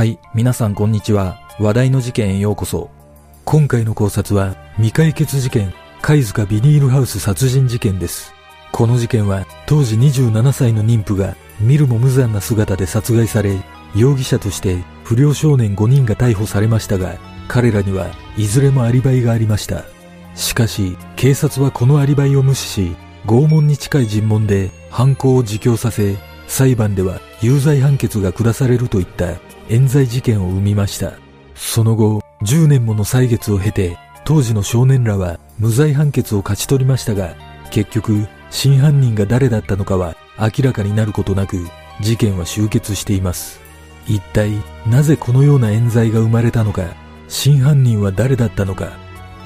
はい、皆さんこんにちは。話題の事件へようこそ。今回の考察は、未解決事件、貝塚ビニールハウス殺人事件です。この事件は、当時27歳の妊婦が、見るも無残な姿で殺害され、容疑者として不良少年5人が逮捕されましたが、彼らにはいずれもアリバイがありました。しかし、警察はこのアリバイを無視し、拷問に近い尋問で犯行を自供させ、裁判では有罪判決が下されるといった冤罪事件を生みました。その後、10年もの歳月を経て、当時の少年らは無罪判決を勝ち取りましたが、結局、真犯人が誰だったのかは明らかになることなく、事件は終結しています。一体、なぜこのような冤罪が生まれたのか、真犯人は誰だったのか、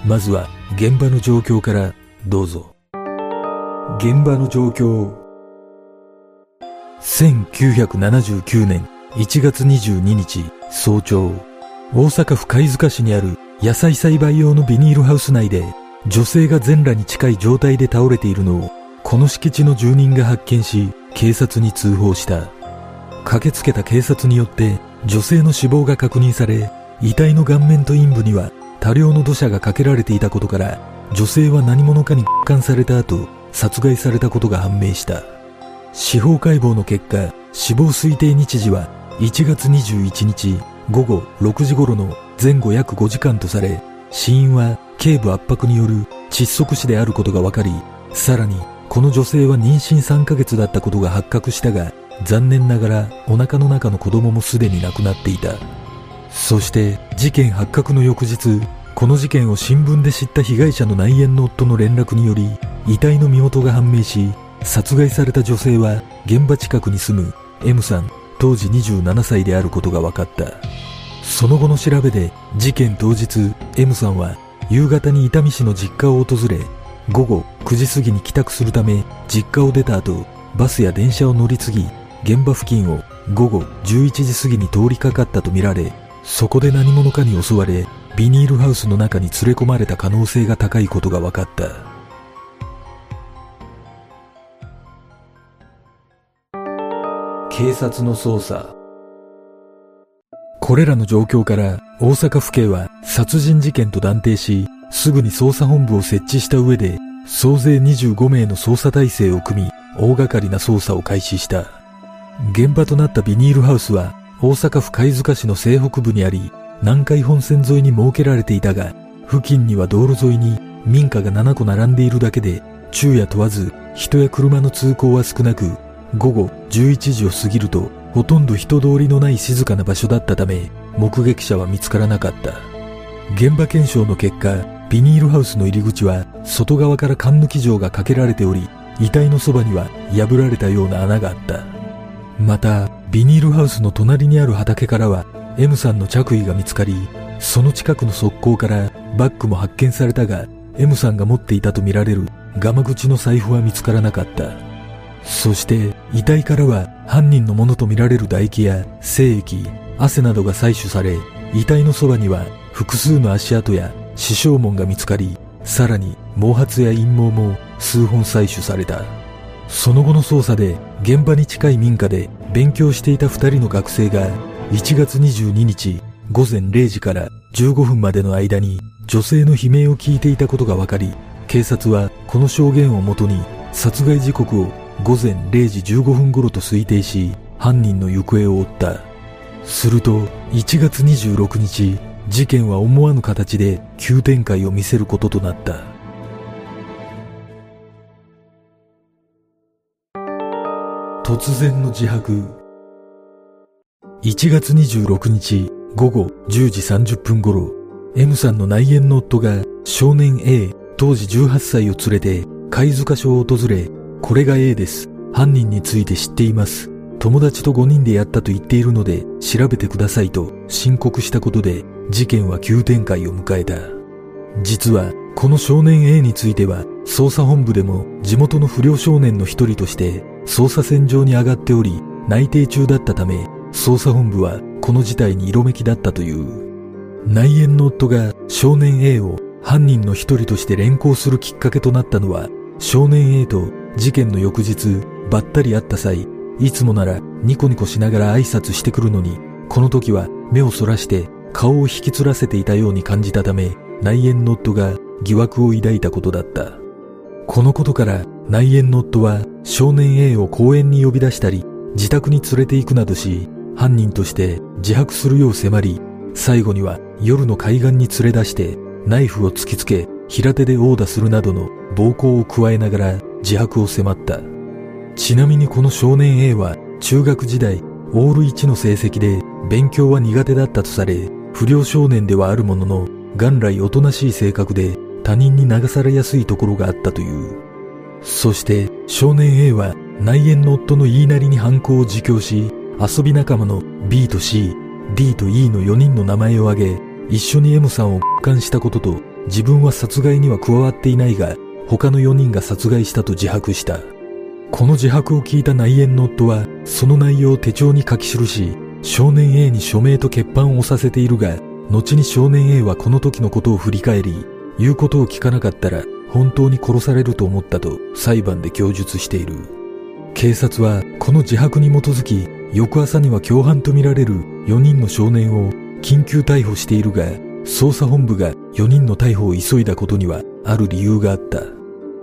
まずは現場の状況からどうぞ。現場の状況。1979年1月22日早朝、大阪府貝塚市にある野菜栽培用のビニールハウス内で女性が全裸に近い状態で倒れているのをこの敷地の住人が発見し警察に通報した。駆けつけた警察によって女性の死亡が確認され遺体の顔面と陰部には多量の土砂がかけられていたことから女性は何者かに監された後殺害されたことが判明した司法解剖の結果死亡推定日時は1月21日午後6時頃の前後約5時間とされ死因は頸部圧迫による窒息死であることが分かりさらにこの女性は妊娠3ヶ月だったことが発覚したが残念ながらお腹の中の子供もすでに亡くなっていた。そして事件発覚の翌日この事件を新聞で知った被害者の内縁の夫の連絡により遺体の身元が判明し殺害された女性は現場近くに住む M さん。当時27歳であることが分かった。その後の調べで事件当日 M さんは夕方に伊丹市の実家を訪れ午後9時過ぎに帰宅するため実家を出た後バスや電車を乗り継ぎ現場付近を午後11時過ぎに通りかかったとみられそこで何者かに襲われビニールハウスの中に連れ込まれた可能性が高いことが分かった。警察の捜査。これらの状況から大阪府警は殺人事件と断定しすぐに捜査本部を設置した上で総勢25名の捜査体制を組み大掛かりな捜査を開始した。現場となったビニールハウスは大阪府貝塚市の西北部にあり南海本線沿いに設けられていたが付近には道路沿いに民家が7個並んでいるだけで昼夜問わず人や車の通行は少なく午後11時を過ぎるとほとんど人通りのない静かな場所だったため目撃者は見つからなかった。現場検証の結果ビニールハウスの入り口は外側から缶抜き状がかけられており遺体のそばには破られたような穴があった。またビニールハウスの隣にある畑からは M さんの着衣が見つかりその近くの側溝からバッグも発見されたが M さんが持っていたとみられるガマ口の財布は見つからなかった。そして遺体からは犯人のものとみられる唾液や精液汗などが採取され遺体のそばには複数の足跡や死傷紋が見つかりさらに毛髪や陰毛も数本採取された。その後の捜査で現場に近い民家で勉強していた2人の学生が1月22日午前0時から15分までの間に女性の悲鳴を聞いていたことが分かり警察はこの証言をもとに殺害時刻を午前0時15分頃と推定し犯人の行方を追った。すると1月26日事件は思わぬ形で急展開を見せることとなった。突然の自白。1月26日午後10時30分頃 M さんの内縁の夫が少年 A 当時18歳を連れて貝塚署を訪れこれが A です。犯人について知っています。友達と5人でやったと言っているので調べてくださいと申告したことで事件は急展開を迎えた。実はこの少年 A については捜査本部でも地元の不良少年の一人として捜査線上に上がっており内定中だったため捜査本部はこの事態に色めきだったという。内縁の夫が少年 A を犯人の一人として連行するきっかけとなったのは少年 A と事件の翌日ばったり会った際いつもならニコニコしながら挨拶してくるのにこの時は目をそらして顔を引きつらせていたように感じたため、内縁の夫が疑惑を抱いたことだった。このことから内縁の夫は少年 A を公園に呼び出したり、自宅に連れて行くなどし、犯人として自白するよう迫り、最後には夜の海岸に連れ出してナイフを突きつけ平手で殴打するなどの暴行を加えながら自白を迫った。ちなみにこの少年 A は中学時代オール1の成績で勉強は苦手だったとされ、不良少年ではあるものの元来おとなしい性格で他人に流されやすいところがあったという。そして少年 A は内縁の夫の言いなりに犯行を自供し、遊び仲間の B と C、D と E の4人の名前を挙げ、一緒に M さんを監したことと、自分は殺害には加わっていないが、他の4人が殺害したと自白した。この自白を聞いた内縁の夫は、その内容を手帳に書き記し、少年 A に署名と欠板を押させているが、後に少年 A はこの時のことを振り返り、言うことを聞かなかったら本当に殺されると思ったと裁判で供述している。警察はこの自白に基づき、翌朝には共犯とみられる4人の少年を緊急逮捕しているが、捜査本部が4人の逮捕を急いだことにはある理由があった。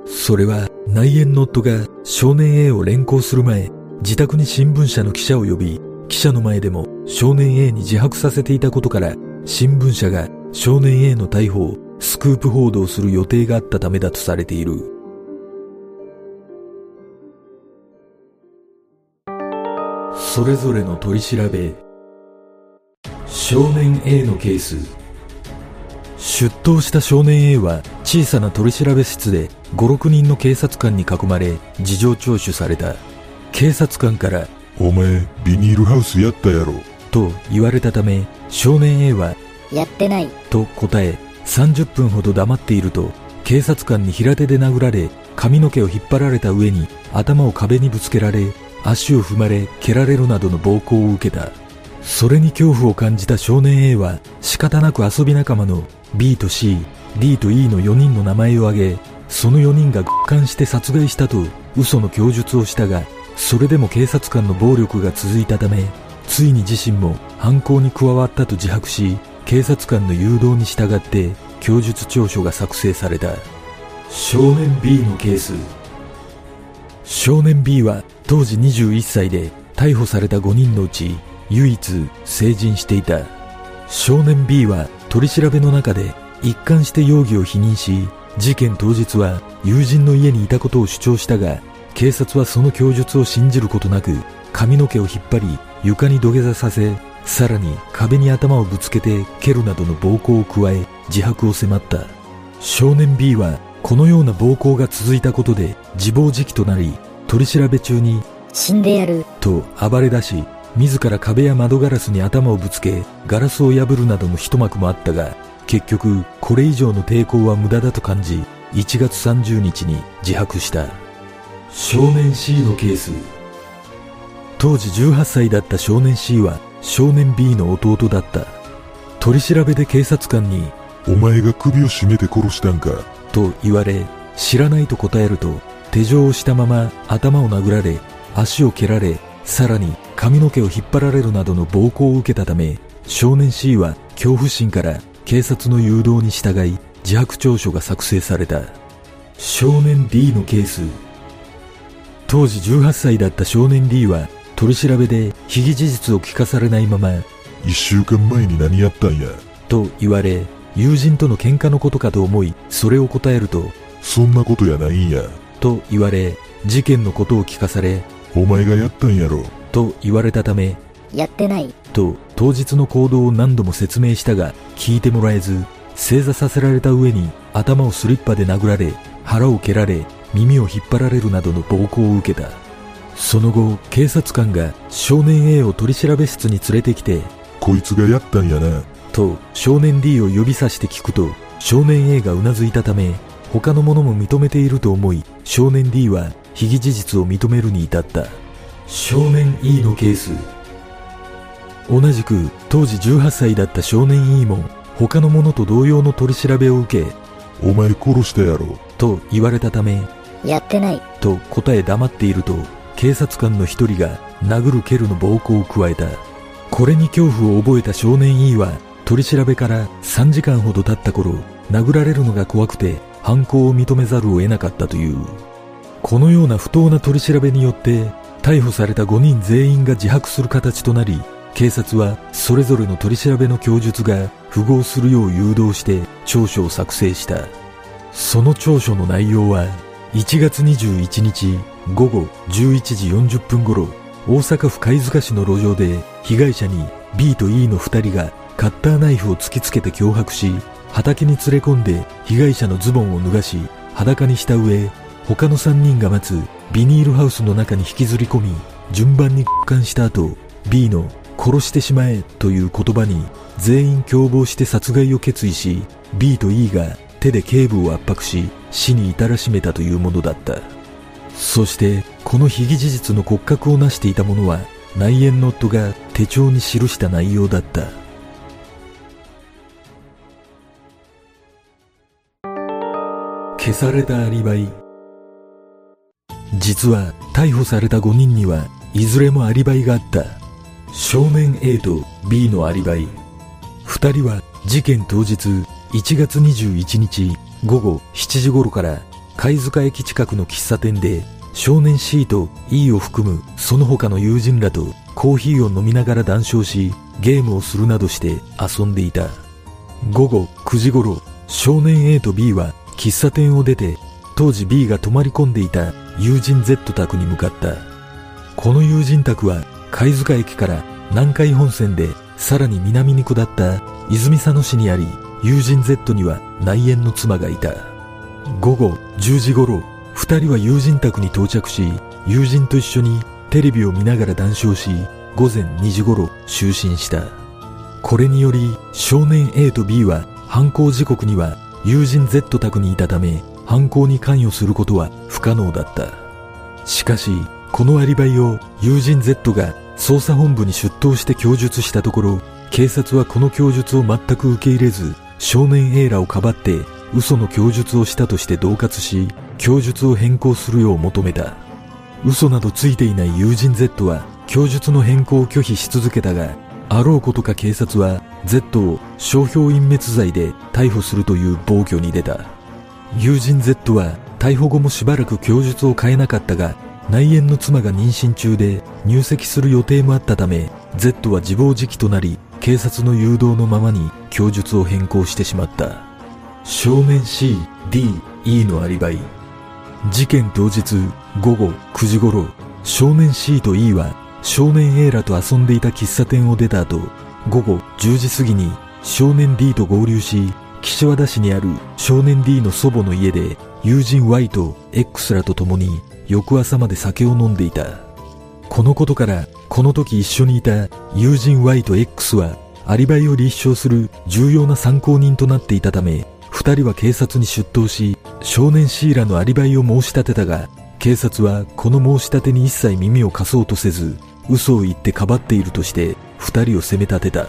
それは内縁の夫が少年 A を連行する前、自宅に新聞社の記者を呼び、記者の前でも少年 A に自白させていたことから、新聞社が少年 A の逮捕をスクープ報道する予定があったためだとされている。それぞれの取り調べ少年 A のケース出頭した少年 A は小さな取り調べ室で56人の警察官に囲まれ事情聴取された。警察官からお前ビニールハウスやったやろ。と言われたため少年 A はやってない。と答え30分ほど黙っていると警察官に平手で殴られ髪の毛を引っ張られた上に頭を壁にぶつけられ足を踏まれ蹴られるなどの暴行を受けた。それに恐怖を感じた少年 A は仕方なく遊び仲間の B と C、D と E の4人の名前を挙げ、その4人が極感して殺害したと嘘の供述をしたが、それでも警察官の暴力が続いたため、ついに自身も犯行に加わったと自白し、警察官の誘導に従って供述調書が作成された。少年 B のケース。少年 B は当時21歳で逮捕された5人のうち唯一成人していた少年 B は取り調べの中で一貫して容疑を否認し事件当日は友人の家にいたことを主張したが警察はその供述を信じることなく髪の毛を引っ張り床に土下座させさらに壁に頭をぶつけて蹴るなどの暴行を加え自白を迫った。少年 B はこのような暴行が続いたことで自暴自棄となり取り調べ中に死んでやる。と暴れ出し自ら壁や窓ガラスに頭をぶつけ、ガラスを破るなどの一幕もあったが、結局、これ以上の抵抗は無駄だと感じ、1月30日に自白した。少年 C のケース。当時18歳だった少年 C は少年 B の弟だった。取り調べで警察官に、お前が首を絞めて殺したんかと言われ、知らないと答えると、手錠をしたまま頭を殴られ、足を蹴られ、さらに髪の毛を引っ張られるなどの暴行を受けたため、少年 C は恐怖心から警察の誘導に従い自白調書が作成された。少年 D のケース。当時18歳だった少年 D は取り調べで被疑事実を聞かされないまま、一週間前に何やったんや？と言われ、友人との喧嘩のことかと思い、それを答えると、そんなことやないんや？と言われ、事件のことを聞かされ、お前がやったんやろ？と言われたため、やってない。と当日の行動を何度も説明したが聞いてもらえず、正座させられた上に頭をスリッパで殴られ、腹を蹴られ、耳を引っ張られるなどの暴行を受けた。その後、警察官が少年 A を取り調べ室に連れてきて、こいつがやったんやな。と少年 D を指さして聞くと、少年 A がうなずいたため、他の者も認めていると思い、少年 D は被疑事実を認めるに至った。少年 E のケース同じく当時18歳だった少年 E も他の者と同様の取り調べを受けお前殺したやろ。と言われたためやってない。と答え黙っていると警察官の一人が殴る蹴るの暴行を加えた。これに恐怖を覚えた少年 E は取り調べから3時間ほど経った頃、殴られるのが怖くて犯行を認めざるを得なかったという。このような不当な取り調べによって逮捕された5人全員が自白する形となり、警察はそれぞれの取り調べの供述が符合するよう誘導して調書を作成した。その調書の内容は、1月21日午後11時40分頃、大阪府貝塚市の路上で被害者に B と E の2人がカッターナイフを突きつけて脅迫し、畑に連れ込んで被害者のズボンを脱がし、裸にした上、他の3人が待つビニールハウスの中に引きずり込み、順番に交換した後、B の殺してしまえという言葉に全員共謀して殺害を決意し、B と E が手で頸部を圧迫し、死に至らしめたというものだった。そして、この被疑事実の骨格を成していたものは、内縁の夫が手帳に記した内容だった。消されたアリバイ。実は逮捕された5人にはいずれもアリバイがあった。少年 A と B のアリバイ。二人は事件当日1月21日午後7時頃から貝塚駅近くの喫茶店で少年 C と E を含むその他の友人らとコーヒーを飲みながら談笑しゲームをするなどして遊んでいた。午後9時頃少年 A と B は喫茶店を出て当時 B が泊まり込んでいた友人 Z 宅に向かった。この友人宅は貝塚駅から南海本線でさらに南に下った泉佐野市にあり、友人 Z には内縁の妻がいた。午後10時頃、二人は友人宅に到着し、友人と一緒にテレビを見ながら談笑し、午前2時頃就寝した。これにより少年 A と B は犯行時刻には友人 Z 宅にいたため犯行に関与することは不可能だった。しかし、このアリバイを友人 Z が捜査本部に出頭して供述したところ、警察はこの供述を全く受け入れず、少年 A らをかばって嘘の供述をしたとして恫喝し、供述を変更するよう求めた。嘘などついていない友人 Z は供述の変更を拒否し続けたが、あろうことか警察は Z を商標隠滅罪で逮捕するという暴挙に出た。友人 Z は逮捕後もしばらく供述を変えなかったが、内縁の妻が妊娠中で入籍する予定もあったため Z は自暴自棄となり警察の誘導のままに供述を変更してしまった。少年 C、D、E のアリバイ。事件当日午後9時頃少年 C と E は少年 A らと遊んでいた喫茶店を出た後午後10時過ぎに少年 D と合流し岸和田市にある少年 D の祖母の家で友人 Y と X らと共に翌朝まで酒を飲んでいた。このことから、この時一緒にいた友人 Y と X は、アリバイを立証する重要な参考人となっていたため、二人は警察に出頭し、少年シーラのアリバイを申し立てたが、警察はこの申し立てに一切耳を貸そうとせず、嘘を言ってかばっているとして、二人を責め立てた。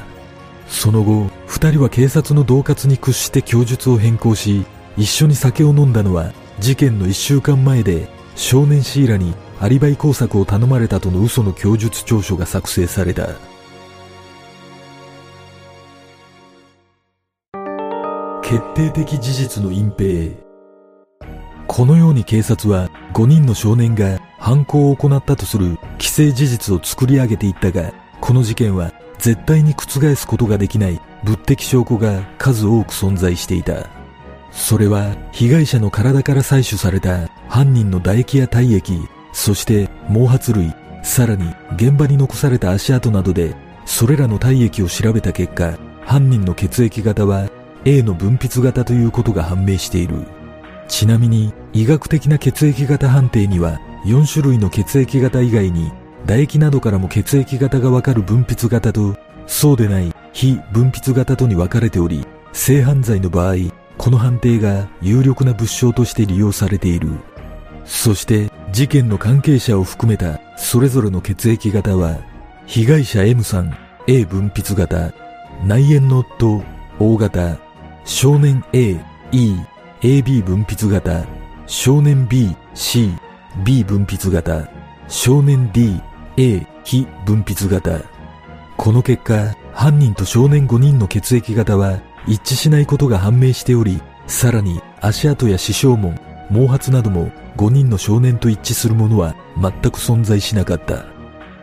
その後、二人は警察の恫喝に屈して供述を変更し、一緒に酒を飲んだのは事件の一週間前で少年シーラにアリバイ工作を頼まれたとの嘘の供述調書が作成された。決定的事実の隠蔽。このように警察は5人の少年が犯行を行ったとする既成事実を作り上げていったが、この事件は絶対に覆すことができない物的証拠が数多く存在していた。それは被害者の体から採取された犯人の唾液や体液、そして毛髪類、さらに現場に残された足跡などで、それらの体液を調べた結果、犯人の血液型は A の分泌型ということが判明している。ちなみに医学的な血液型判定には4種類の血液型以外に唾液などからも血液型がわかる分泌型とそうでない非分泌型とに分かれており性犯罪の場合この判定が有力な物証として利用されている。そして事件の関係者を含めたそれぞれの血液型は、被害者 M さん A 分泌型、内縁の夫 O 型、少年 A、E、AB 分泌型、少年 B、C、B 分泌型、少年 D、A 非分泌型。この結果、犯人と少年5人の血液型は一致しないことが判明しており、さらに足跡や死傷紋、毛髪なども5人の少年と一致するものは全く存在しなかった。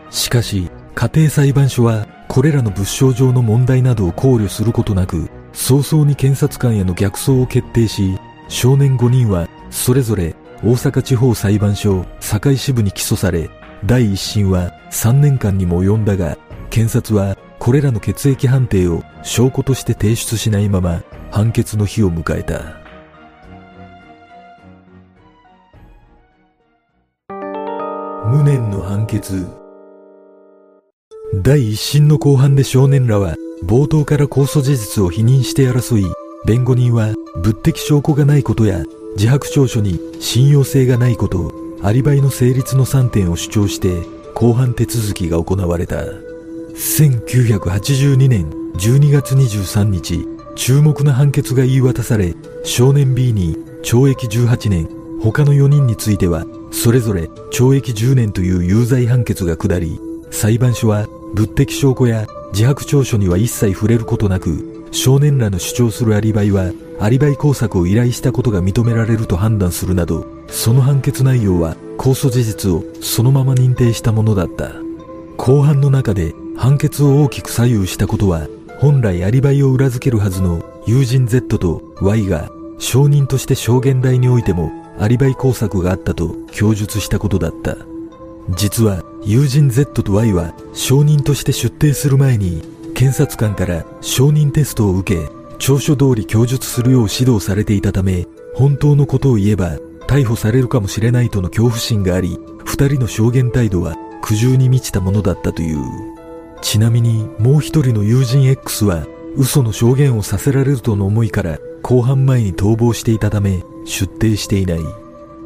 しかし、家庭裁判所はこれらの物証上の問題などを考慮することなく、早々に検察官への逆走を決定し、少年5人はそれぞれ大阪地方裁判所堺支部に起訴され、第一審は3年間にも及んだが、検察はこれらの血液判定を証拠として提出しないまま判決の日を迎えた。無念の判決。第一審の後半で少年らは冒頭から控訴事実を否認して争い、弁護人は物的証拠がないことや自白調書に信用性がないこと、アリバイの成立の3点を主張して公判手続きが行われた。1982年12月23日、注目の判決が言い渡され、少年 B に懲役18年、他の4人については、それぞれ懲役10年という有罪判決が下り、裁判所は物的証拠や自白調書には一切触れることなく、少年らの主張するアリバイは、アリバイ工作を依頼したことが認められると判断するなど、その判決内容は控訴事実をそのまま認定したものだった。後半の中で判決を大きく左右したことは、本来アリバイを裏付けるはずの友人 Z と Y が証人として証言台においてもアリバイ工作があったと供述したことだった。実は友人 Z と Y は証人として出廷する前に検察官から証人テストを受け調書通り供述するよう指導されていたため本当のことを言えば逮捕されるかもしれないとの恐怖心があり二人の証言態度は苦渋に満ちたものだったというちなみにもう一人の友人 X は嘘の証言をさせられるとの思いから公判前に逃亡していたため出廷していない。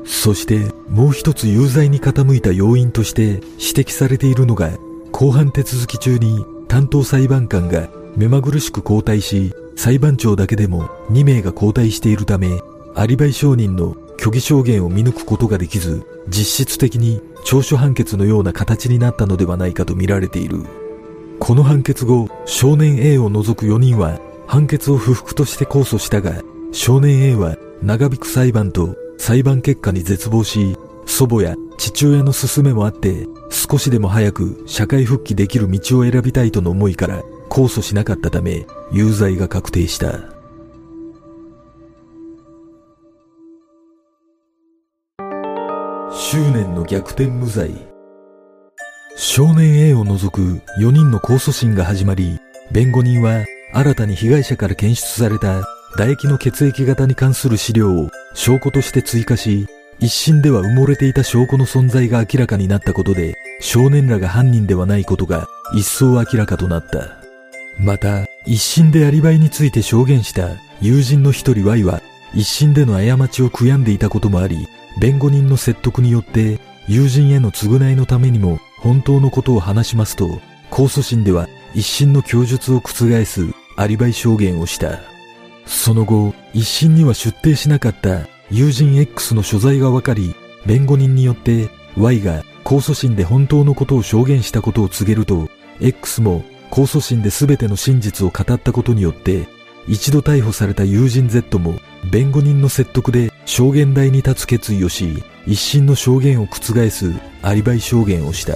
そしてもう一つ有罪に傾いた要因として指摘されているのが公判手続き中に担当裁判官が目まぐるしく交代し裁判長だけでも2名が交代しているためアリバイ証人の虚偽証言を見抜くことができず実質的に調書判決のような形になったのではないかと見られている。この判決後少年 A を除く4人は判決を不服として控訴したが少年 A は長引く裁判と裁判結果に絶望し、祖母や父親の勧めもあって、少しでも早く社会復帰できる道を選びたいとの思いから控訴しなかったため、有罪が確定した。執念の逆転無罪。少年 A を除く4人の控訴審が始まり、弁護人は新たに被害者から検出された唾液の血液型に関する資料を証拠として追加し、一審では埋もれていた証拠の存在が明らかになったことで、少年らが犯人ではないことが一層明らかとなった。また、一審でアリバイについて証言した友人の一人 Y は、一審での過ちを悔やんでいたこともあり、弁護人の説得によって友人への償いのためにも本当のことを話しますと、控訴審では一審の供述を覆すアリバイ証言をした。その後、一審には出廷しなかった友人 X の所在が分かり、弁護人によって Y が控訴審で本当のことを証言したことを告げると、X も控訴審で全ての真実を語ったことによって、一度逮捕された友人 Z も弁護人の説得で証言台に立つ決意をし、一審の証言を覆すアリバイ証言をした。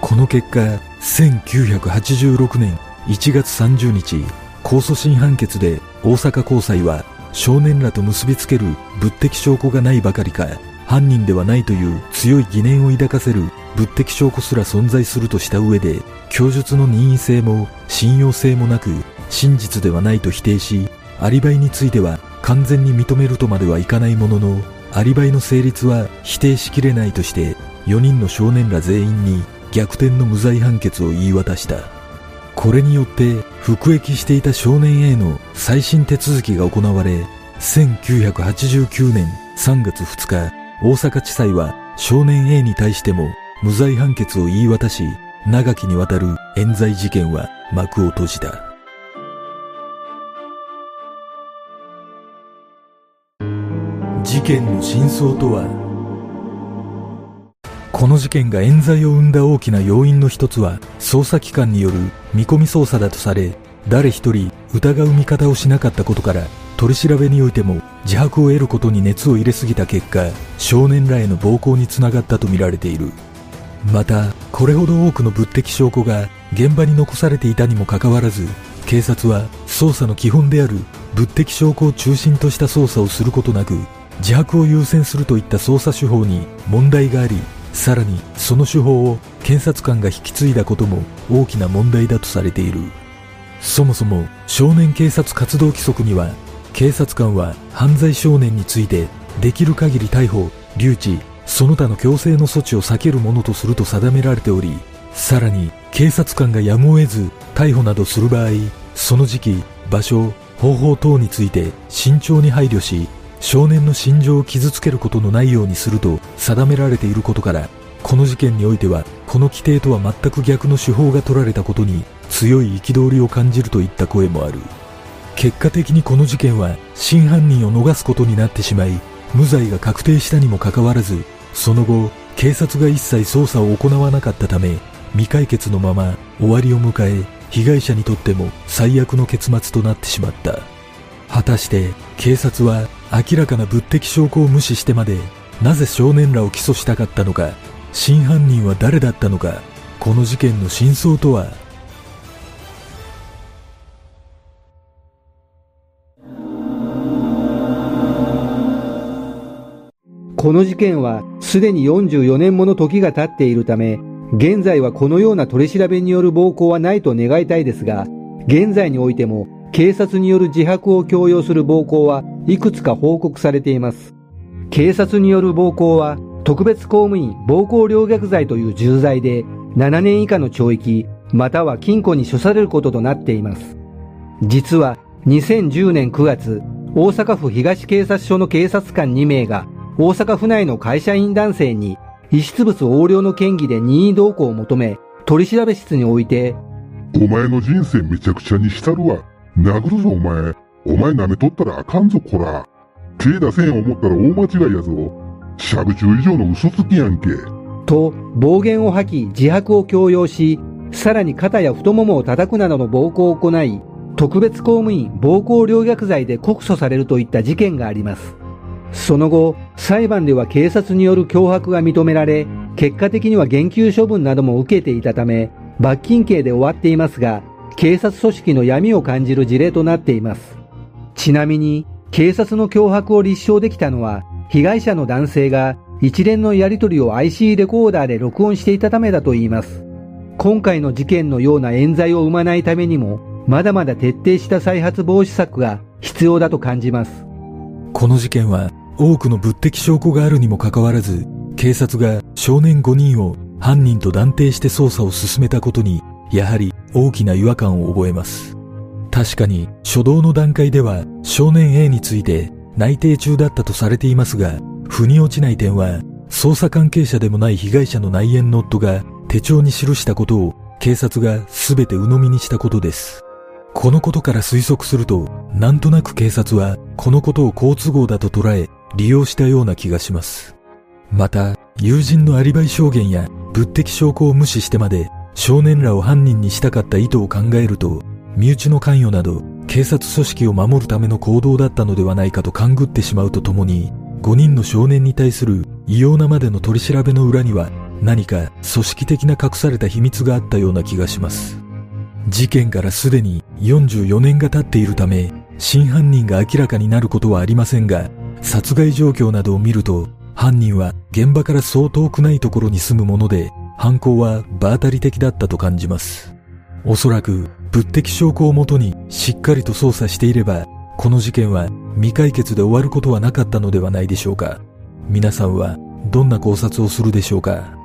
この結果、1986年1月30日、控訴審判決で大阪高裁は少年らと結びつける物的証拠がないばかりか犯人ではないという強い疑念を抱かせる物的証拠すら存在するとした上で供述の任意性も信用性もなく真実ではないと否定しアリバイについては完全に認めるとまではいかないもののアリバイの成立は否定しきれないとして4人の少年ら全員に逆転の無罪判決を言い渡したこれによって服役していた少年 A の再審手続きが行われ、1989年3月2日、大阪地裁は少年 A に対しても無罪判決を言い渡し、長きにわたる冤罪事件は幕を閉じた。事件の真相とは？この事件が冤罪を生んだ大きな要因の一つは捜査機関による見込み捜査だとされ誰一人疑う見方をしなかったことから取り調べにおいても自白を得ることに熱を入れすぎた結果少年らへの暴行につながったとみられている。またこれほど多くの物的証拠が現場に残されていたにもかかわらず警察は捜査の基本である物的証拠を中心とした捜査をすることなく自白を優先するといった捜査手法に問題がありさらにその手法を検察官が引き継いだことも大きな問題だとされている。そもそも少年警察活動規則には警察官は犯罪少年についてできる限り逮捕留置その他の強制の措置を避けるものとすると定められておりさらに警察官がやむを得ず逮捕などする場合その時期場所方法等について慎重に配慮し少年の心情を傷つけることのないようにすると定められていることからこの事件においてはこの規定とは全く逆の手法が取られたことに強い憤りを感じるといった声もある。結果的にこの事件は真犯人を逃すことになってしまい無罪が確定したにもかかわらずその後警察が一切捜査を行わなかったため未解決のまま終わりを迎え被害者にとっても最悪の結末となってしまった。果たして警察は明らかな物的証拠を無視してまでなぜ少年らを起訴したかったのか真犯人は誰だったのかこの事件の真相とは？この事件はすでに44年もの時が経っているため、現在はこのような取り調べによる暴行はないと願いたいですが、現在においても警察による自白を強要する暴行はいくつか報告されています。警察による暴行は特別公務員暴行陵虐罪という重罪で7年以下の懲役または禁錮に処されることとなっています。実は2010年9月、大阪府東警察署の警察官2名が大阪府内の会社員男性に遺失物横領の嫌疑で任意同行を求め、取り調べ室において、お前の人生めちゃくちゃにしたるわ。殴るぞお前。お前舐めとったらあかんぞこら。手出せん思ったら大間違いやぞ。しゃぶ中以上の嘘つきやんけ。と暴言を吐き自白を強要し、さらに肩や太ももを叩くなどの暴行を行い、特別公務員暴行陵虐罪で告訴されるといった事件があります。その後、裁判では警察による脅迫が認められ、結果的には減給処分なども受けていたため、罰金刑で終わっていますが、警察組織の闇を感じる事例となっています。ちなみに、警察の脅迫を立証できたのは、被害者の男性が一連のやり取りを IC レコーダーで録音していたためだといいます。今回の事件のような冤罪を生まないためにも、まだまだ徹底した再発防止策が必要だと感じます。この事件は多くの物的証拠があるにもかかわらず、警察が少年5人を犯人と断定して捜査を進めたことに、やはり大きな違和感を覚えます。確かに初動の段階では少年 A について内定中だったとされていますが、腑に落ちない点は、捜査関係者でもない被害者の内縁の夫が手帳に記したことを警察が全て鵜呑みにしたことです。このことから推測すると、なんとなく警察はこのことを好都合だと捉え、利用したような気がします。また、友人のアリバイ証言や物的証拠を無視してまで少年らを犯人にしたかった意図を考えると、身内の関与など警察組織を守るための行動だったのではないかと勘ぐってしまうとともに、5人の少年に対する異様なまでの取り調べの裏には何か組織的な隠された秘密があったような気がします。事件からすでに44年が経っているため、真犯人が明らかになることはありませんが、殺害状況などを見ると、犯人は現場からそう遠くないところに住むもので、犯行は場当たり的だったと感じます。おそらく、物的証拠をもとにしっかりと捜査していれば、この事件は未解決で終わることはなかったのではないでしょうか。皆さんはどんな考察をするでしょうか